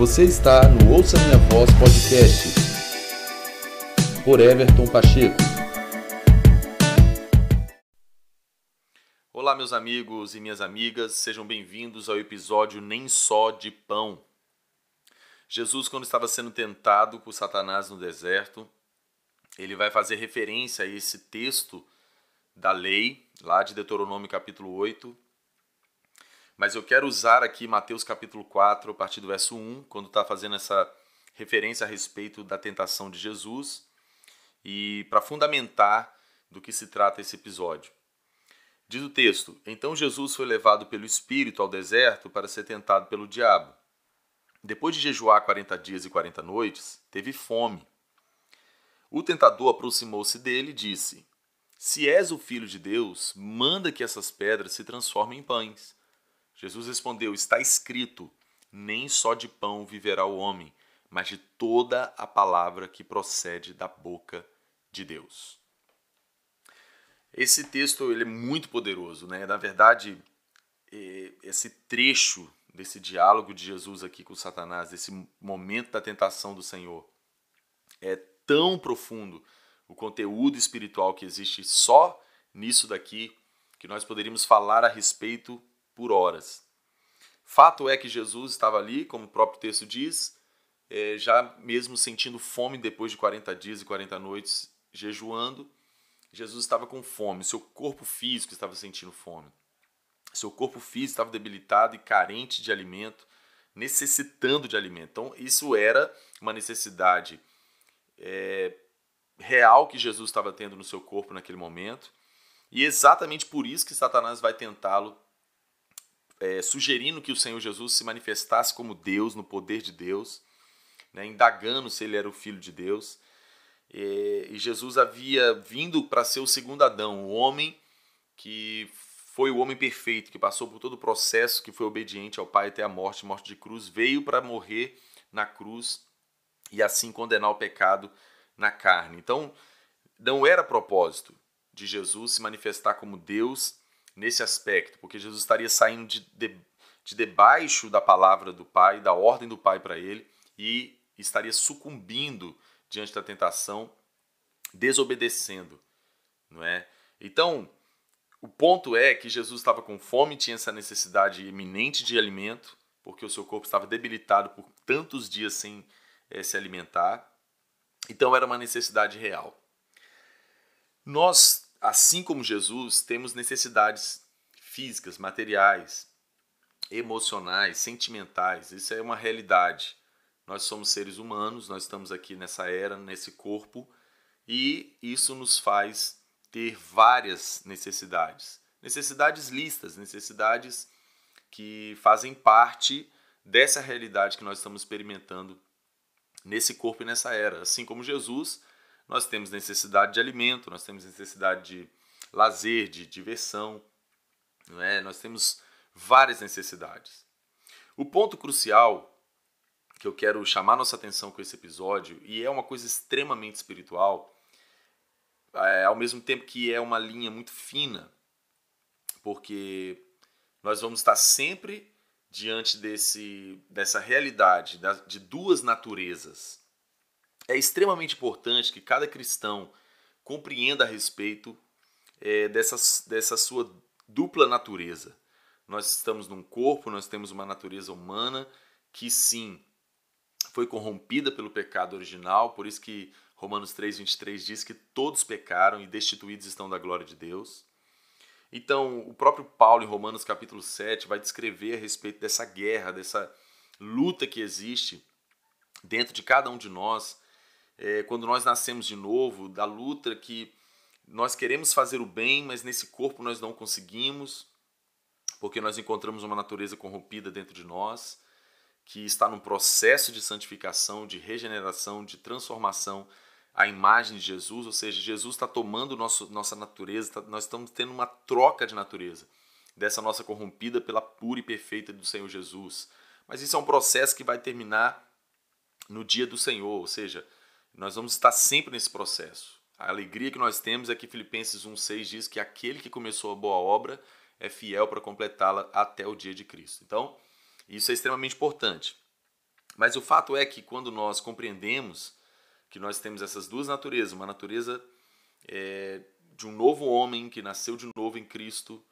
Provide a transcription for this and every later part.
Você está no Ouça Minha Voz Podcast por Everton Pacheco. Olá, meus amigos e minhas amigas, sejam bem-vindos ao episódio Nem Só de Pão. Jesus, quando estava sendo tentado por Satanás no deserto, ele vai fazer referência a esse texto da lei, lá de Deuteronômio capítulo 8, mas eu quero usar aqui Mateus capítulo 4, a partir do verso 1, quando está fazendo essa referência a respeito da tentação de Jesus e para fundamentar do que se trata esse episódio. Diz o texto: Então Jesus foi levado pelo Espírito ao deserto para ser tentado pelo diabo. Depois de jejuar 40 dias e 40 noites, teve fome. O tentador aproximou-se dele e disse: Se és o filho de Deus, manda que essas pedras se transformem em pães. Jesus respondeu: Está escrito: Nem só de pão viverá o homem, mas de toda a palavra que procede da boca de Deus. Esse texto ele é muito poderoso, né? Na verdade, esse trecho desse diálogo de Jesus aqui com Satanás, desse momento da tentação do Senhor, é tão profundo o conteúdo espiritual que existe só nisso daqui que nós poderíamos falar a respeito por horas. Fato é que Jesus estava ali, como o próprio texto diz, é, já mesmo sentindo fome depois de 40 dias e 40 noites jejuando, Jesus estava com fome, seu corpo físico estava sentindo fome. Seu corpo físico estava debilitado e carente de alimento, necessitando de alimento. Então, isso era uma necessidade é, real que Jesus estava tendo no seu corpo naquele momento. E é exatamente por isso que Satanás vai tentá-lo é, sugerindo que o Senhor Jesus se manifestasse como Deus, no poder de Deus, né, indagando se ele era o Filho de Deus. E, e Jesus havia vindo para ser o segundo Adão, o homem que foi o homem perfeito, que passou por todo o processo, que foi obediente ao Pai até a morte, morte de cruz, veio para morrer na cruz e assim condenar o pecado na carne. Então, não era propósito de Jesus se manifestar como Deus nesse aspecto, porque Jesus estaria saindo de, de, de debaixo da palavra do Pai, da ordem do Pai para ele, e estaria sucumbindo diante da tentação, desobedecendo, não é? Então, o ponto é que Jesus estava com fome, tinha essa necessidade iminente de alimento, porque o seu corpo estava debilitado por tantos dias sem é, se alimentar. Então era uma necessidade real. Nós assim como Jesus, temos necessidades físicas, materiais, emocionais, sentimentais. Isso é uma realidade. Nós somos seres humanos, nós estamos aqui nessa era, nesse corpo, e isso nos faz ter várias necessidades. Necessidades listas, necessidades que fazem parte dessa realidade que nós estamos experimentando nesse corpo e nessa era. Assim como Jesus, nós temos necessidade de alimento, nós temos necessidade de lazer, de diversão, não é? nós temos várias necessidades. O ponto crucial que eu quero chamar nossa atenção com esse episódio, e é uma coisa extremamente espiritual, é, ao mesmo tempo que é uma linha muito fina, porque nós vamos estar sempre diante desse, dessa realidade de duas naturezas é extremamente importante que cada cristão compreenda a respeito é, dessa, dessa sua dupla natureza. Nós estamos num corpo, nós temos uma natureza humana que sim foi corrompida pelo pecado original, por isso que Romanos 3:23 diz que todos pecaram e destituídos estão da glória de Deus. Então, o próprio Paulo em Romanos capítulo 7 vai descrever a respeito dessa guerra, dessa luta que existe dentro de cada um de nós é, quando nós nascemos de novo, da luta que nós queremos fazer o bem, mas nesse corpo nós não conseguimos, porque nós encontramos uma natureza corrompida dentro de nós, que está num processo de santificação, de regeneração, de transformação à imagem de Jesus, ou seja, Jesus está tomando nosso, nossa natureza, tá, nós estamos tendo uma troca de natureza dessa nossa corrompida pela pura e perfeita do Senhor Jesus. Mas isso é um processo que vai terminar no dia do Senhor, ou seja, nós vamos estar sempre nesse processo. A alegria que nós temos é que Filipenses 1,6 diz que aquele que começou a boa obra é fiel para completá-la até o dia de Cristo. Então, isso é extremamente importante. Mas o fato é que quando nós compreendemos que nós temos essas duas naturezas, uma natureza é, de um novo homem que nasceu de novo em Cristo,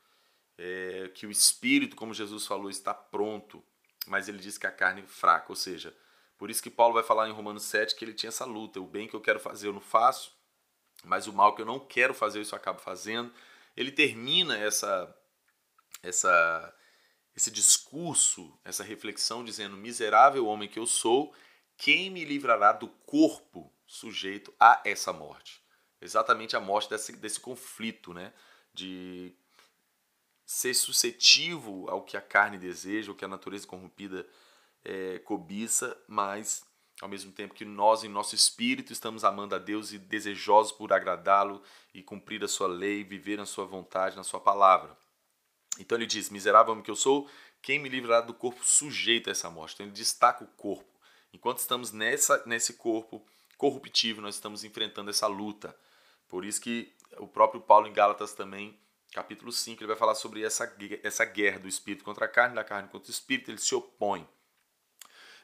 é, que o espírito, como Jesus falou, está pronto, mas ele diz que a carne é fraca, ou seja, por isso que Paulo vai falar em Romanos 7 que ele tinha essa luta, o bem que eu quero fazer eu não faço, mas o mal que eu não quero fazer isso eu acabo fazendo. Ele termina essa essa esse discurso, essa reflexão dizendo: miserável homem que eu sou, quem me livrará do corpo sujeito a essa morte? Exatamente a morte desse, desse conflito, né? De ser suscetível ao que a carne deseja, o que a natureza corrompida é, cobiça, mas ao mesmo tempo que nós, em nosso espírito, estamos amando a Deus e desejosos por agradá-lo e cumprir a sua lei, viver na sua vontade, na sua palavra. Então ele diz: Miserável homem que eu sou, quem me livrará do corpo sujeito a essa morte? Então ele destaca o corpo. Enquanto estamos nessa, nesse corpo corruptível, nós estamos enfrentando essa luta. Por isso que o próprio Paulo em Gálatas também, capítulo 5, ele vai falar sobre essa, essa guerra do espírito contra a carne, da carne contra o espírito, ele se opõe.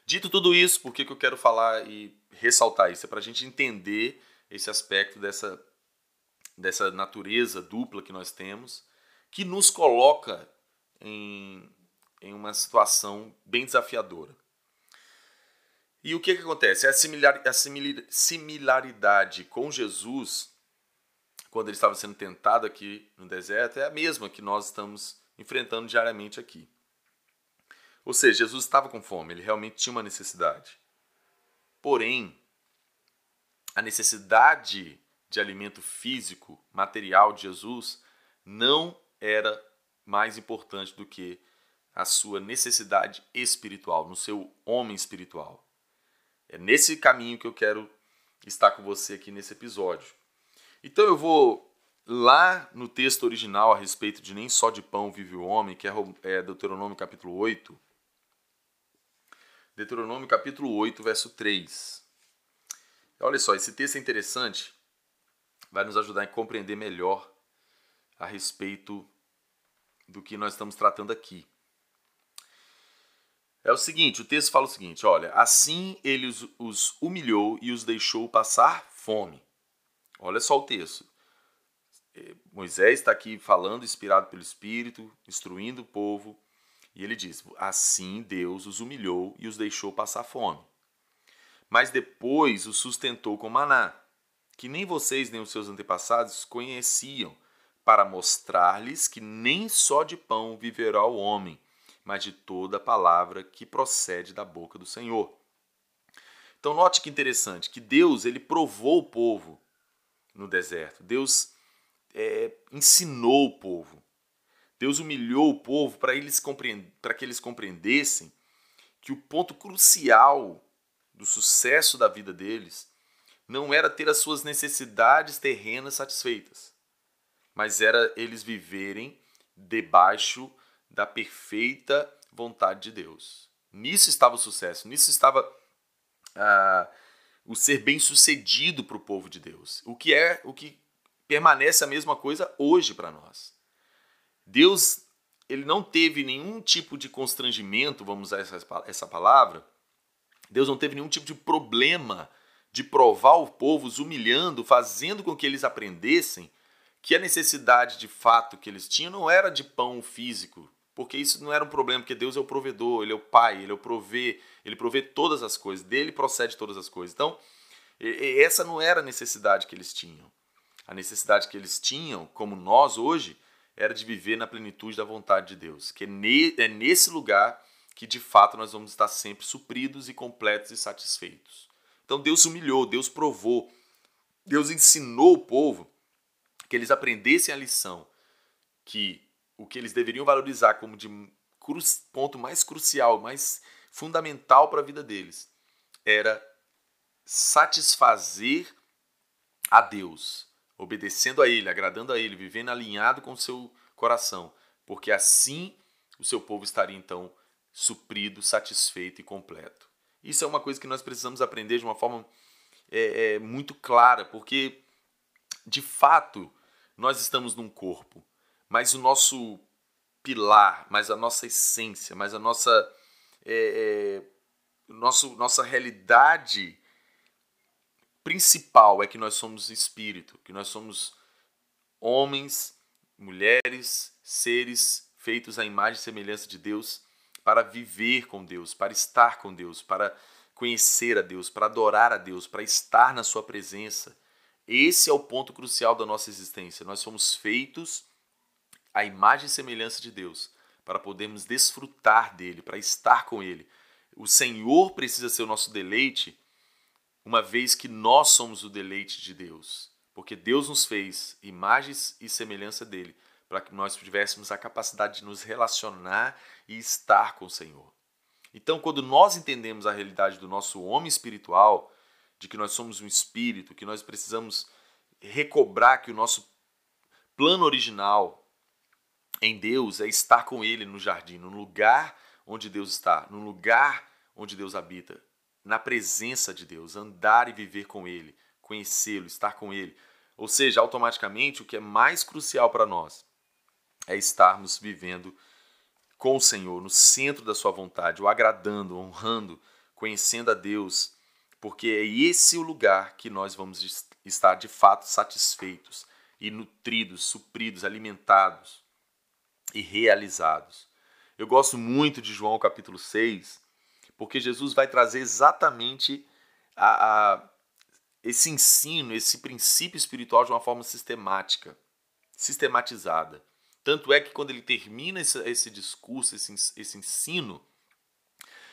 Dito tudo isso, por que, que eu quero falar e ressaltar isso? É para a gente entender esse aspecto dessa, dessa natureza dupla que nós temos, que nos coloca em, em uma situação bem desafiadora. E o que, que acontece? A, similar, a similaridade com Jesus, quando ele estava sendo tentado aqui no deserto, é a mesma que nós estamos enfrentando diariamente aqui. Ou seja, Jesus estava com fome, ele realmente tinha uma necessidade. Porém, a necessidade de alimento físico, material de Jesus, não era mais importante do que a sua necessidade espiritual, no seu homem espiritual. É nesse caminho que eu quero estar com você aqui nesse episódio. Então eu vou lá no texto original a respeito de nem só de pão vive o homem, que é, é Deuteronômio capítulo 8. Deuteronômio capítulo 8, verso 3. Olha só, esse texto é interessante, vai nos ajudar a compreender melhor a respeito do que nós estamos tratando aqui. É o seguinte, o texto fala o seguinte, olha, assim ele os, os humilhou e os deixou passar fome. Olha só o texto. É, Moisés está aqui falando, inspirado pelo Espírito, instruindo o povo, e ele diz: Assim Deus os humilhou e os deixou passar fome. Mas depois os sustentou com maná, que nem vocês nem os seus antepassados conheciam, para mostrar-lhes que nem só de pão viverá o homem, mas de toda palavra que procede da boca do Senhor. Então note que interessante, que Deus ele provou o povo no deserto. Deus é, ensinou o povo. Deus humilhou o povo para eles para que eles compreendessem que o ponto crucial do sucesso da vida deles não era ter as suas necessidades terrenas satisfeitas, mas era eles viverem debaixo da perfeita vontade de Deus. Nisso estava o sucesso, nisso estava ah, o ser bem sucedido para o povo de Deus. O que é o que permanece a mesma coisa hoje para nós. Deus ele não teve nenhum tipo de constrangimento, vamos usar essa, palavra. Deus não teve nenhum tipo de problema de provar o povo, os humilhando, fazendo com que eles aprendessem que a necessidade de fato que eles tinham não era de pão físico, porque isso não era um problema, porque Deus é o provedor, Ele é o Pai, Ele é o provê, Ele provê todas as coisas, dele procede todas as coisas. Então, essa não era a necessidade que eles tinham. A necessidade que eles tinham, como nós hoje, era de viver na plenitude da vontade de Deus. Que é, é nesse lugar que de fato nós vamos estar sempre supridos e completos e satisfeitos. Então Deus humilhou, Deus provou, Deus ensinou o povo que eles aprendessem a lição que o que eles deveriam valorizar como de ponto mais crucial, mais fundamental para a vida deles, era satisfazer a Deus, obedecendo a Ele, agradando a Ele, vivendo alinhado com o seu coração, porque assim o seu povo estaria então suprido, satisfeito e completo. Isso é uma coisa que nós precisamos aprender de uma forma é, é, muito clara, porque de fato nós estamos num corpo mas o nosso pilar, mas a nossa essência, mas a nossa é, é, nosso, nossa realidade principal é que nós somos espírito, que nós somos homens, mulheres, seres feitos à imagem e semelhança de Deus para viver com Deus, para estar com Deus, para conhecer a Deus, para adorar a Deus, para estar na Sua presença. Esse é o ponto crucial da nossa existência. Nós somos feitos à imagem e semelhança de Deus para podermos desfrutar dele, para estar com ele. O Senhor precisa ser o nosso deleite, uma vez que nós somos o deleite de Deus, porque Deus nos fez imagens e semelhança dele, para que nós tivéssemos a capacidade de nos relacionar e estar com o Senhor. Então, quando nós entendemos a realidade do nosso homem espiritual, de que nós somos um espírito, que nós precisamos recobrar que o nosso plano original em Deus é estar com Ele no jardim, no lugar onde Deus está, no lugar onde Deus habita, na presença de Deus, andar e viver com Ele, conhecê-lo, estar com Ele. Ou seja, automaticamente o que é mais crucial para nós é estarmos vivendo com o Senhor, no centro da Sua vontade, o agradando, honrando, conhecendo a Deus, porque é esse o lugar que nós vamos estar de fato satisfeitos e nutridos, supridos, alimentados e realizados. Eu gosto muito de João capítulo 6, porque Jesus vai trazer exatamente a, a, esse ensino, esse princípio espiritual de uma forma sistemática, sistematizada. Tanto é que quando ele termina esse, esse discurso, esse, esse ensino,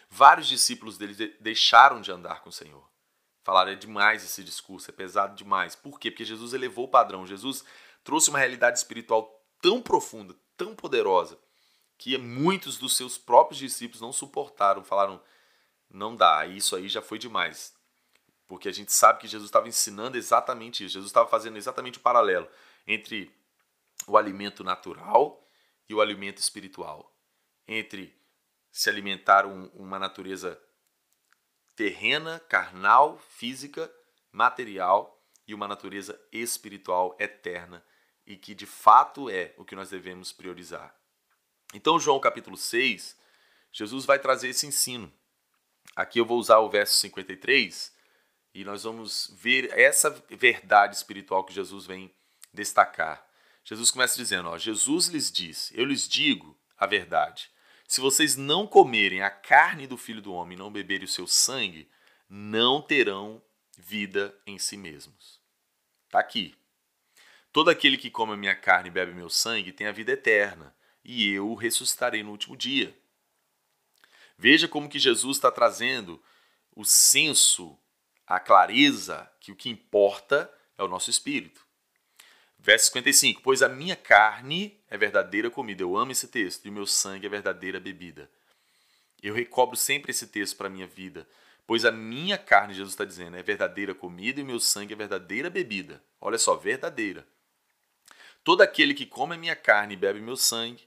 vários discípulos dele deixaram de andar com o Senhor. Falaram, é demais esse discurso, é pesado demais. Por quê? Porque Jesus elevou o padrão. Jesus trouxe uma realidade espiritual tão profunda, tão poderosa, que muitos dos seus próprios discípulos não suportaram. Falaram, não dá, isso aí já foi demais. Porque a gente sabe que Jesus estava ensinando exatamente isso. Jesus estava fazendo exatamente o paralelo entre o alimento natural e o alimento espiritual, entre se alimentar um, uma natureza terrena, carnal, física, material e uma natureza espiritual eterna e que de fato é o que nós devemos priorizar. Então, João capítulo 6, Jesus vai trazer esse ensino. Aqui eu vou usar o verso 53 e nós vamos ver essa verdade espiritual que Jesus vem destacar. Jesus começa dizendo: ó, Jesus lhes disse, eu lhes digo a verdade. Se vocês não comerem a carne do filho do homem e não beberem o seu sangue, não terão vida em si mesmos. Está aqui. Todo aquele que come a minha carne e bebe meu sangue tem a vida eterna, e eu o ressuscitarei no último dia. Veja como que Jesus está trazendo o senso, a clareza que o que importa é o nosso espírito. Verso 55: Pois a minha carne é verdadeira comida. Eu amo esse texto. E o meu sangue é verdadeira bebida. Eu recobro sempre esse texto para a minha vida. Pois a minha carne, Jesus está dizendo, é verdadeira comida e o meu sangue é verdadeira bebida. Olha só, verdadeira. Todo aquele que come a minha carne e bebe meu sangue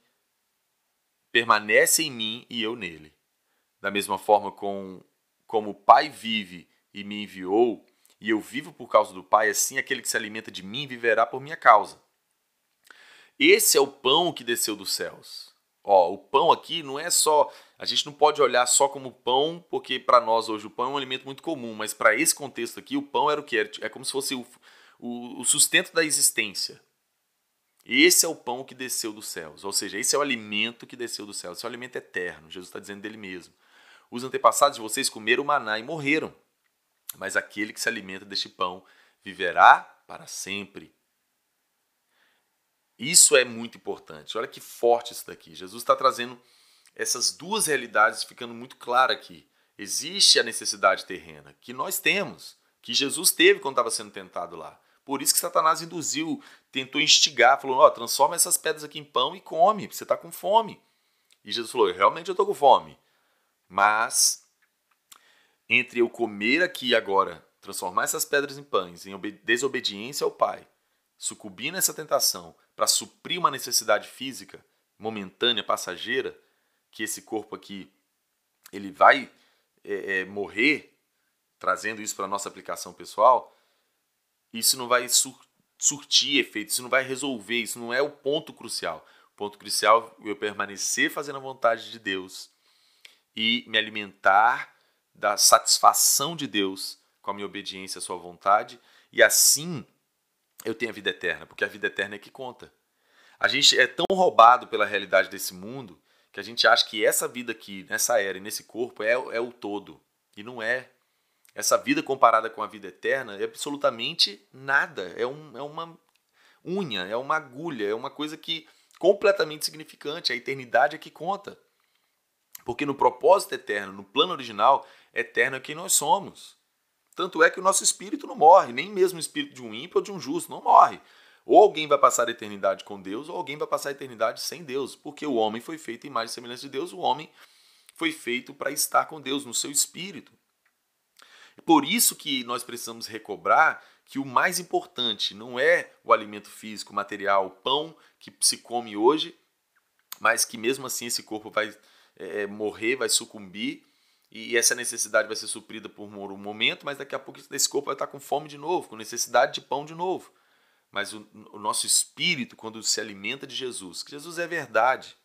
permanece em mim e eu nele. Da mesma forma com, como o Pai vive e me enviou, e eu vivo por causa do Pai, assim aquele que se alimenta de mim viverá por minha causa. Esse é o pão que desceu dos céus. Ó, o pão aqui não é só. A gente não pode olhar só como pão, porque para nós hoje o pão é um alimento muito comum, mas para esse contexto aqui, o pão era o que? É como se fosse o, o, o sustento da existência. Esse é o pão que desceu dos céus, ou seja, esse é o alimento que desceu dos céus, esse é o alimento eterno. Jesus está dizendo dele mesmo. Os antepassados de vocês comeram maná e morreram mas aquele que se alimenta deste pão viverá para sempre. Isso é muito importante. Olha que forte isso daqui. Jesus está trazendo essas duas realidades ficando muito clara aqui. Existe a necessidade terrena que nós temos, que Jesus teve quando estava sendo tentado lá. Por isso que Satanás induziu, tentou instigar, falou: oh, transforma essas pedras aqui em pão e come, você está com fome. E Jesus falou: realmente eu estou com fome. Mas entre eu comer aqui e agora, transformar essas pedras em pães, em desobediência ao Pai, sucumbir nessa tentação para suprir uma necessidade física momentânea, passageira, que esse corpo aqui ele vai é, é, morrer, trazendo isso para nossa aplicação pessoal, isso não vai sur surtir efeito, isso não vai resolver, isso não é o ponto crucial. O ponto crucial é eu permanecer fazendo a vontade de Deus e me alimentar da satisfação de Deus com a minha obediência à sua vontade e assim eu tenho a vida eterna, porque a vida eterna é que conta. A gente é tão roubado pela realidade desse mundo que a gente acha que essa vida aqui, nessa era e nesse corpo é, é o todo. E não é. Essa vida comparada com a vida eterna é absolutamente nada. É, um, é uma unha, é uma agulha, é uma coisa que completamente significante. A eternidade é que conta. Porque no propósito eterno, no plano original, eterno é quem nós somos. Tanto é que o nosso espírito não morre, nem mesmo o espírito de um ímpio ou de um justo, não morre. Ou alguém vai passar a eternidade com Deus, ou alguém vai passar a eternidade sem Deus, porque o homem foi feito em e semelhança de Deus, o homem foi feito para estar com Deus no seu espírito. Por isso que nós precisamos recobrar que o mais importante não é o alimento físico, material, o pão que se come hoje, mas que mesmo assim esse corpo vai é, morrer, vai sucumbir e essa necessidade vai ser suprida por um momento, mas daqui a pouco esse corpo vai estar com fome de novo, com necessidade de pão de novo. Mas o, o nosso espírito, quando se alimenta de Jesus, que Jesus é verdade.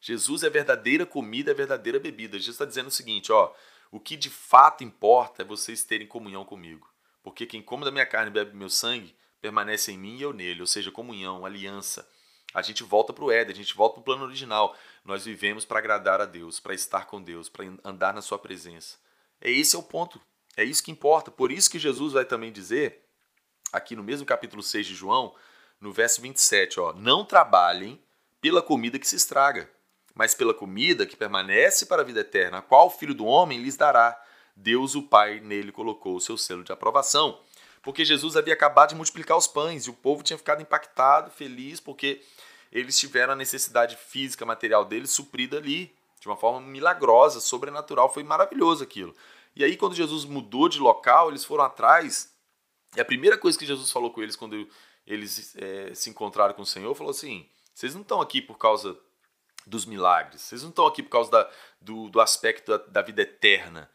Jesus é verdadeira comida, é verdadeira bebida. Jesus está dizendo o seguinte: ó, o que de fato importa é vocês terem comunhão comigo. Porque quem come da minha carne e bebe meu sangue permanece em mim e eu nele, ou seja, comunhão, aliança. A gente volta para o Éden, a gente volta para o plano original. Nós vivemos para agradar a Deus, para estar com Deus, para andar na Sua presença. É esse é o ponto. É isso que importa. Por isso que Jesus vai também dizer, aqui no mesmo capítulo 6 de João, no verso 27, ó, não trabalhem pela comida que se estraga, mas pela comida que permanece para a vida eterna, a qual o Filho do Homem lhes dará. Deus, o Pai, nele colocou o seu selo de aprovação porque Jesus havia acabado de multiplicar os pães e o povo tinha ficado impactado, feliz, porque eles tiveram a necessidade física, material deles suprida ali, de uma forma milagrosa, sobrenatural, foi maravilhoso aquilo. E aí, quando Jesus mudou de local, eles foram atrás, e a primeira coisa que Jesus falou com eles quando eles é, se encontraram com o Senhor, falou assim: vocês não estão aqui por causa dos milagres, vocês não estão aqui por causa da, do, do aspecto da, da vida eterna.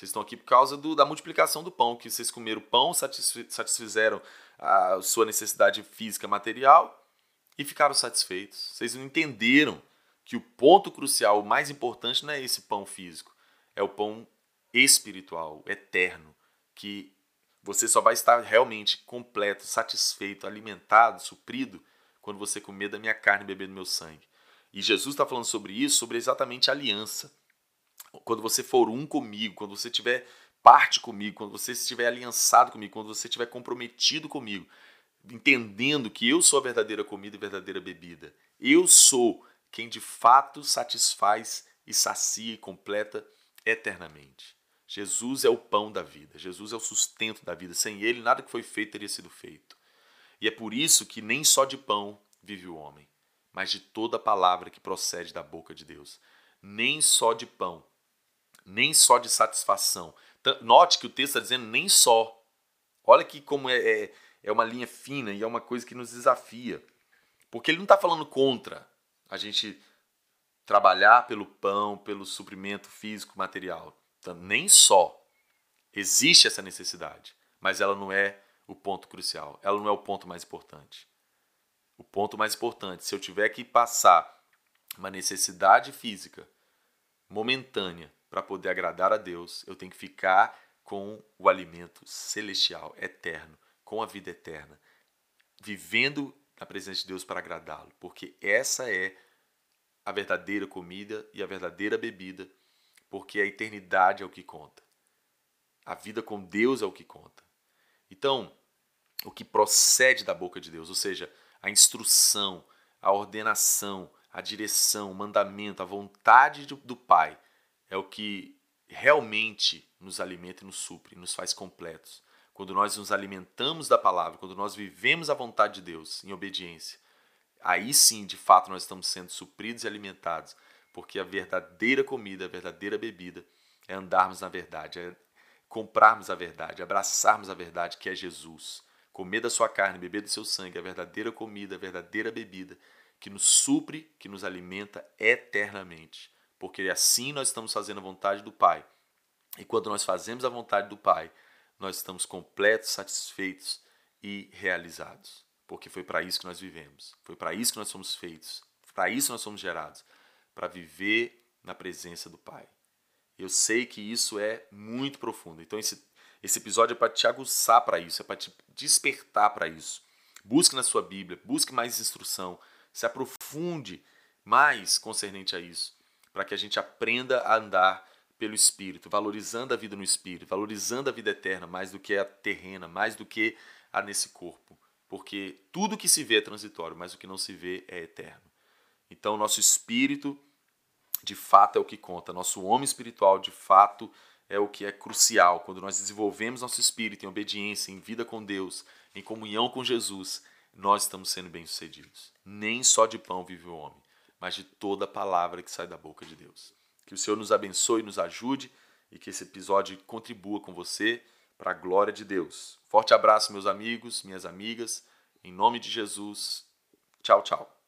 Vocês estão aqui por causa do, da multiplicação do pão, que vocês comeram pão, satisfizeram a sua necessidade física material e ficaram satisfeitos. Vocês não entenderam que o ponto crucial, o mais importante, não é esse pão físico, é o pão espiritual, eterno, que você só vai estar realmente completo, satisfeito, alimentado, suprido, quando você comer da minha carne e beber do meu sangue. E Jesus está falando sobre isso, sobre exatamente a aliança quando você for um comigo, quando você tiver parte comigo, quando você estiver aliançado comigo, quando você estiver comprometido comigo, entendendo que eu sou a verdadeira comida e verdadeira bebida. Eu sou quem de fato satisfaz e sacia e completa eternamente. Jesus é o pão da vida, Jesus é o sustento da vida. Sem ele, nada que foi feito teria sido feito. E é por isso que nem só de pão vive o homem, mas de toda palavra que procede da boca de Deus. Nem só de pão, nem só de satisfação. Note que o texto está dizendo nem só. Olha que como é, é, é uma linha fina e é uma coisa que nos desafia. Porque ele não está falando contra a gente trabalhar pelo pão, pelo suprimento físico, material. Então, nem só existe essa necessidade, mas ela não é o ponto crucial, ela não é o ponto mais importante. O ponto mais importante, se eu tiver que passar uma necessidade física momentânea para poder agradar a Deus, eu tenho que ficar com o alimento celestial, eterno, com a vida eterna, vivendo na presença de Deus para agradá-lo, porque essa é a verdadeira comida e a verdadeira bebida, porque a eternidade é o que conta. A vida com Deus é o que conta. Então, o que procede da boca de Deus, ou seja, a instrução, a ordenação, a direção, o mandamento, a vontade do Pai, é o que realmente nos alimenta e nos supre, nos faz completos. Quando nós nos alimentamos da palavra, quando nós vivemos a vontade de Deus em obediência, aí sim, de fato, nós estamos sendo supridos e alimentados, porque a verdadeira comida, a verdadeira bebida é andarmos na verdade, é comprarmos a verdade, abraçarmos a verdade que é Jesus. Comer da sua carne, beber do seu sangue, a verdadeira comida, a verdadeira bebida que nos supre, que nos alimenta eternamente porque assim nós estamos fazendo a vontade do Pai. E quando nós fazemos a vontade do Pai, nós estamos completos, satisfeitos e realizados. Porque foi para isso que nós vivemos, foi para isso que nós somos feitos, para isso nós somos gerados para viver na presença do Pai. Eu sei que isso é muito profundo. Então esse, esse episódio é para te aguçar para isso, é para te despertar para isso. Busque na sua Bíblia, busque mais instrução, se aprofunde mais concernente a isso, para que a gente aprenda a andar pelo Espírito, valorizando a vida no Espírito, valorizando a vida eterna mais do que a terrena, mais do que a nesse corpo. Porque tudo que se vê é transitório, mas o que não se vê é eterno. Então, nosso espírito, de fato, é o que conta. Nosso homem espiritual, de fato, é o que é crucial. Quando nós desenvolvemos nosso espírito em obediência, em vida com Deus, em comunhão com Jesus, nós estamos sendo bem-sucedidos. Nem só de pão vive o homem, mas de toda palavra que sai da boca de Deus. Que o Senhor nos abençoe e nos ajude e que esse episódio contribua com você para a glória de Deus. Forte abraço, meus amigos, minhas amigas. Em nome de Jesus. Tchau, tchau.